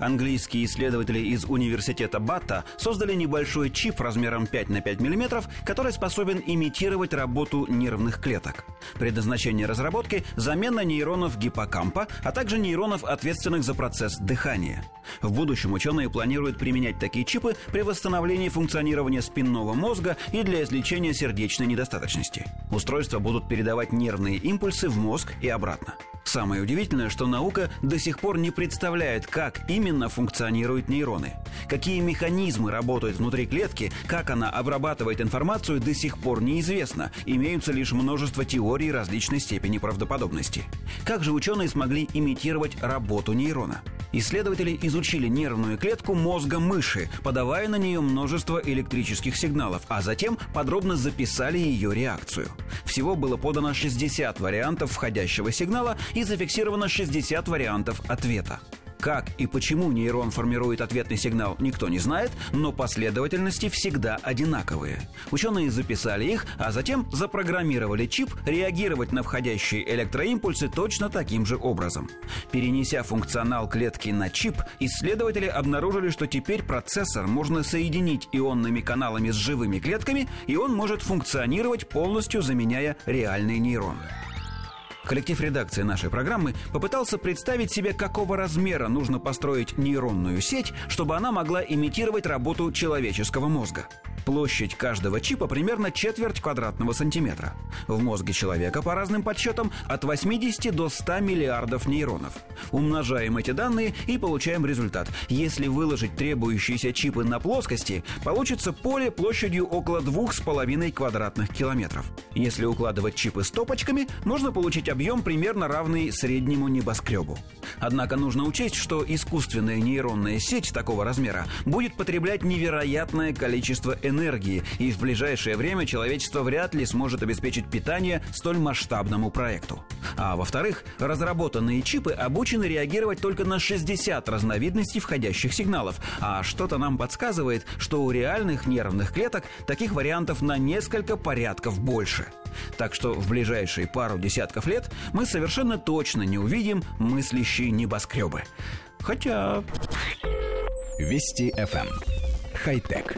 Английские исследователи из университета Батта создали небольшой чип размером 5 на 5 мм, который способен имитировать работу нервных клеток. Предназначение разработки – замена нейронов гиппокампа, а также нейронов, ответственных за процесс дыхания. В будущем ученые планируют применять такие чипы при восстановлении функционирования спинного мозга и для излечения сердечной недостаточности. Устройства будут передавать нервные импульсы в мозг и обратно. Самое удивительное, что наука до сих пор не представляет, как именно функционируют нейроны. Какие механизмы работают внутри клетки, как она обрабатывает информацию, до сих пор неизвестно. Имеются лишь множество теорий различной степени правдоподобности. Как же ученые смогли имитировать работу нейрона? Исследователи изучили нервную клетку мозга мыши, подавая на нее множество электрических сигналов, а затем подробно записали ее реакцию. Всего было подано 60 вариантов входящего сигнала и зафиксировано 60 вариантов ответа. Как и почему нейрон формирует ответный сигнал, никто не знает, но последовательности всегда одинаковые. Ученые записали их, а затем запрограммировали чип реагировать на входящие электроимпульсы точно таким же образом. Перенеся функционал клетки на чип, исследователи обнаружили, что теперь процессор можно соединить ионными каналами с живыми клетками, и он может функционировать полностью заменяя реальные нейроны. Коллектив редакции нашей программы попытался представить себе, какого размера нужно построить нейронную сеть, чтобы она могла имитировать работу человеческого мозга. Площадь каждого чипа примерно четверть квадратного сантиметра. В мозге человека, по разным подсчетам, от 80 до 100 миллиардов нейронов. Умножаем эти данные и получаем результат. Если выложить требующиеся чипы на плоскости, получится поле площадью около 2,5 квадратных километров. Если укладывать чипы стопочками, можно получить объем примерно равный среднему небоскребу. Однако нужно учесть, что искусственная нейронная сеть такого размера будет потреблять невероятное количество энергии, и в ближайшее время человечество вряд ли сможет обеспечить питание столь масштабному проекту. А во-вторых, разработанные чипы обучены реагировать только на 60 разновидностей входящих сигналов, а что-то нам подсказывает, что у реальных нервных клеток таких вариантов на несколько порядков больше. Так что в ближайшие пару десятков лет мы совершенно точно не увидим мыслящие небоскребы. Хотя... Вести FM. Эм. Хай-тек.